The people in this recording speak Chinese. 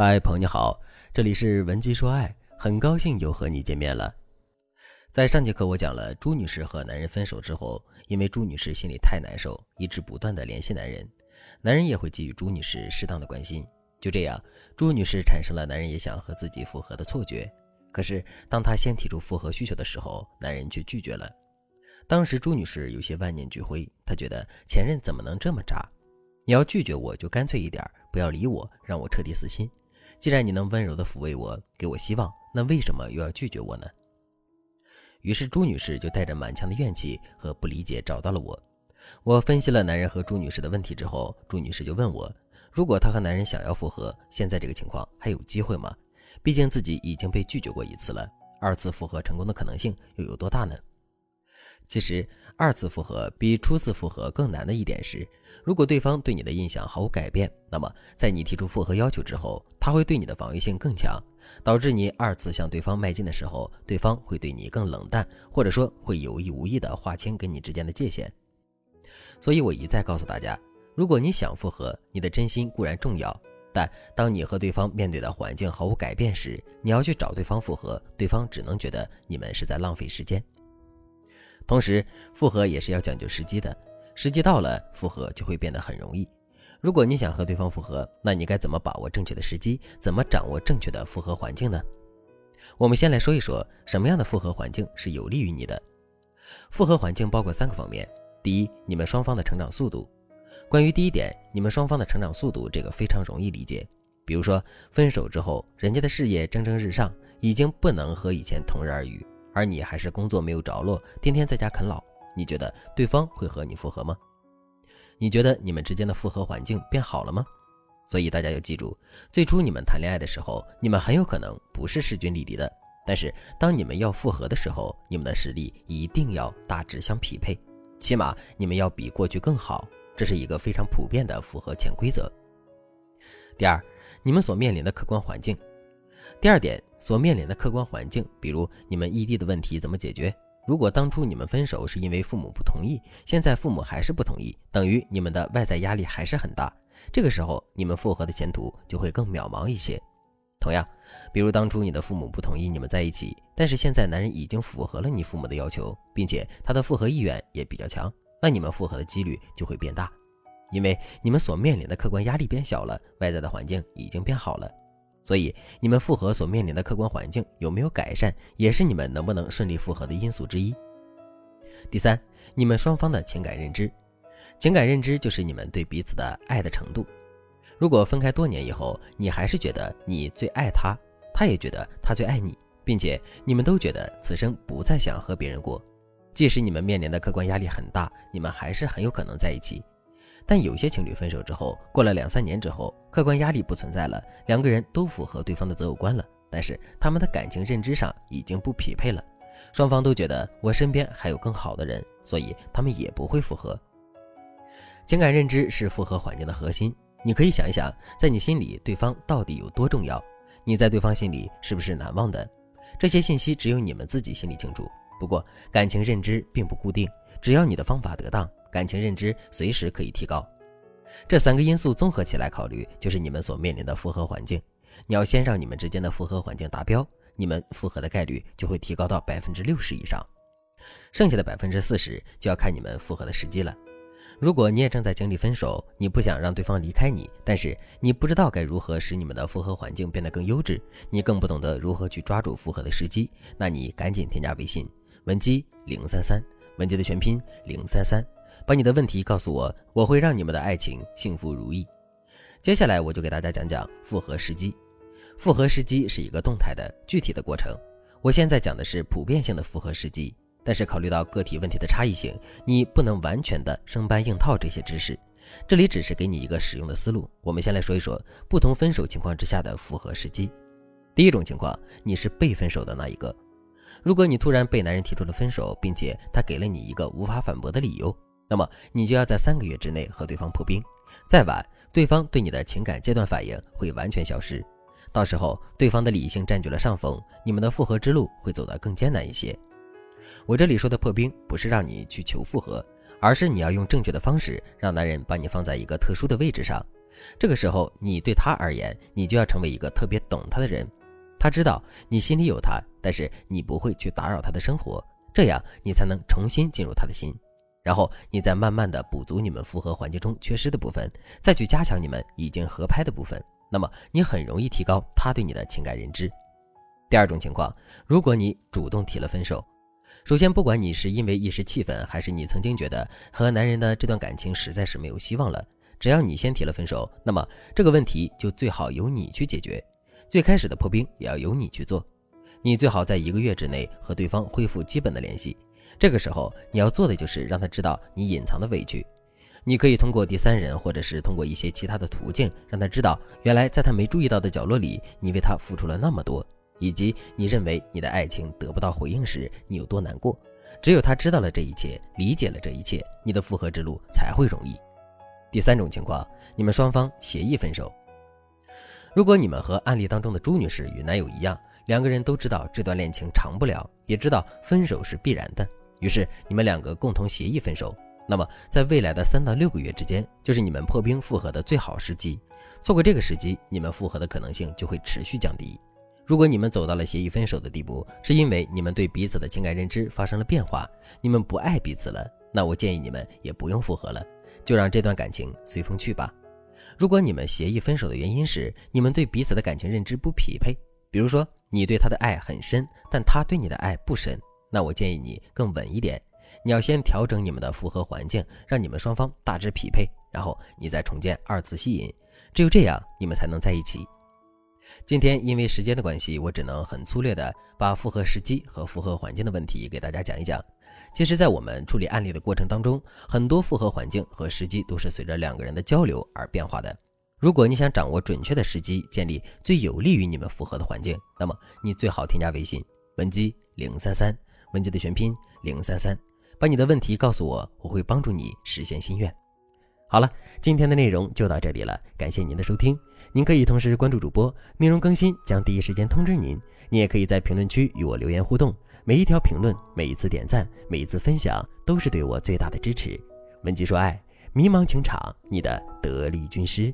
嗨，朋友你好，这里是文姬说爱，很高兴又和你见面了。在上节课我讲了朱女士和男人分手之后，因为朱女士心里太难受，一直不断的联系男人，男人也会给予朱女士适当的关心。就这样，朱女士产生了男人也想和自己复合的错觉。可是，当她先提出复合需求的时候，男人却拒绝了。当时朱女士有些万念俱灰，她觉得前任怎么能这么渣？你要拒绝我就干脆一点，不要理我，让我彻底死心。既然你能温柔地抚慰我，给我希望，那为什么又要拒绝我呢？于是朱女士就带着满腔的怨气和不理解找到了我。我分析了男人和朱女士的问题之后，朱女士就问我：如果她和男人想要复合，现在这个情况还有机会吗？毕竟自己已经被拒绝过一次了，二次复合成功的可能性又有多大呢？其实，二次复合比初次复合更难的一点是，如果对方对你的印象毫无改变，那么在你提出复合要求之后，他会对你的防御性更强，导致你二次向对方迈进的时候，对方会对你更冷淡，或者说会有意无意的划清跟你之间的界限。所以我一再告诉大家，如果你想复合，你的真心固然重要，但当你和对方面对的环境毫无改变时，你要去找对方复合，对方只能觉得你们是在浪费时间。同时，复合也是要讲究时机的，时机到了，复合就会变得很容易。如果你想和对方复合，那你该怎么把握正确的时机？怎么掌握正确的复合环境呢？我们先来说一说什么样的复合环境是有利于你的。复合环境包括三个方面：第一，你们双方的成长速度。关于第一点，你们双方的成长速度，这个非常容易理解。比如说，分手之后，人家的事业蒸蒸日上，已经不能和以前同日而语。而你还是工作没有着落，天天在家啃老，你觉得对方会和你复合吗？你觉得你们之间的复合环境变好了吗？所以大家要记住，最初你们谈恋爱的时候，你们很有可能不是势均力敌的，但是当你们要复合的时候，你们的实力一定要大致相匹配，起码你们要比过去更好，这是一个非常普遍的复合潜规则。第二，你们所面临的客观环境。第二点，所面临的客观环境，比如你们异地的问题怎么解决？如果当初你们分手是因为父母不同意，现在父母还是不同意，等于你们的外在压力还是很大。这个时候，你们复合的前途就会更渺茫一些。同样，比如当初你的父母不同意你们在一起，但是现在男人已经符合了你父母的要求，并且他的复合意愿也比较强，那你们复合的几率就会变大，因为你们所面临的客观压力变小了，外在的环境已经变好了。所以，你们复合所面临的客观环境有没有改善，也是你们能不能顺利复合的因素之一。第三，你们双方的情感认知，情感认知就是你们对彼此的爱的程度。如果分开多年以后，你还是觉得你最爱他，他也觉得他最爱你，并且你们都觉得此生不再想和别人过，即使你们面临的客观压力很大，你们还是很有可能在一起。但有些情侣分手之后，过了两三年之后，客观压力不存在了，两个人都符合对方的择偶观了，但是他们的感情认知上已经不匹配了，双方都觉得我身边还有更好的人，所以他们也不会复合。情感认知是复合环境的核心，你可以想一想，在你心里对方到底有多重要？你在对方心里是不是难忘的？这些信息只有你们自己心里清楚。不过感情认知并不固定，只要你的方法得当。感情认知随时可以提高，这三个因素综合起来考虑，就是你们所面临的复合环境。你要先让你们之间的复合环境达标，你们复合的概率就会提高到百分之六十以上。剩下的百分之四十就要看你们复合的时机了。如果你也正在经历分手，你不想让对方离开你，但是你不知道该如何使你们的复合环境变得更优质，你更不懂得如何去抓住复合的时机，那你赶紧添加微信文姬零三三，文姬的全拼零三三。把你的问题告诉我，我会让你们的爱情幸福如意。接下来我就给大家讲讲复合时机。复合时机是一个动态的、具体的过程。我现在讲的是普遍性的复合时机，但是考虑到个体问题的差异性，你不能完全的生搬硬套这些知识。这里只是给你一个使用的思路。我们先来说一说不同分手情况之下的复合时机。第一种情况，你是被分手的那一个。如果你突然被男人提出了分手，并且他给了你一个无法反驳的理由。那么你就要在三个月之内和对方破冰，再晚，对方对你的情感阶段反应会完全消失，到时候对方的理性占据了上风，你们的复合之路会走得更艰难一些。我这里说的破冰，不是让你去求复合，而是你要用正确的方式让男人把你放在一个特殊的位置上，这个时候，你对他而言，你就要成为一个特别懂他的人。他知道你心里有他，但是你不会去打扰他的生活，这样你才能重新进入他的心。然后你再慢慢的补足你们复合环节中缺失的部分，再去加强你们已经合拍的部分。那么你很容易提高他对你的情感认知。第二种情况，如果你主动提了分手，首先不管你是因为一时气愤，还是你曾经觉得和男人的这段感情实在是没有希望了，只要你先提了分手，那么这个问题就最好由你去解决。最开始的破冰也要由你去做，你最好在一个月之内和对方恢复基本的联系。这个时候你要做的就是让他知道你隐藏的委屈。你可以通过第三人，或者是通过一些其他的途径，让他知道原来在他没注意到的角落里，你为他付出了那么多，以及你认为你的爱情得不到回应时你有多难过。只有他知道了这一切，理解了这一切，你的复合之路才会容易。第三种情况，你们双方协议分手。如果你们和案例当中的朱女士与男友一样，两个人都知道这段恋情长不了，也知道分手是必然的，于是你们两个共同协议分手。那么，在未来的三到六个月之间，就是你们破冰复合的最好时机。错过这个时机，你们复合的可能性就会持续降低。如果你们走到了协议分手的地步，是因为你们对彼此的情感认知发生了变化，你们不爱彼此了，那我建议你们也不用复合了，就让这段感情随风去吧。如果你们协议分手的原因是你们对彼此的感情认知不匹配，比如说你对他的爱很深，但他对你的爱不深，那我建议你更稳一点，你要先调整你们的复合环境，让你们双方大致匹配，然后你再重建二次吸引，只有这样你们才能在一起。今天因为时间的关系，我只能很粗略的把复合时机和复合环境的问题给大家讲一讲。其实，在我们处理案例的过程当中，很多复合环境和时机都是随着两个人的交流而变化的。如果你想掌握准确的时机，建立最有利于你们复合的环境，那么你最好添加微信文姬零三三，文姬的全拼零三三，把你的问题告诉我，我会帮助你实现心愿。好了，今天的内容就到这里了，感谢您的收听。您可以同时关注主播，内容更新将第一时间通知您。您也可以在评论区与我留言互动。每一条评论，每一次点赞，每一次分享，都是对我最大的支持。文姬说爱，迷茫情场，你的得力军师。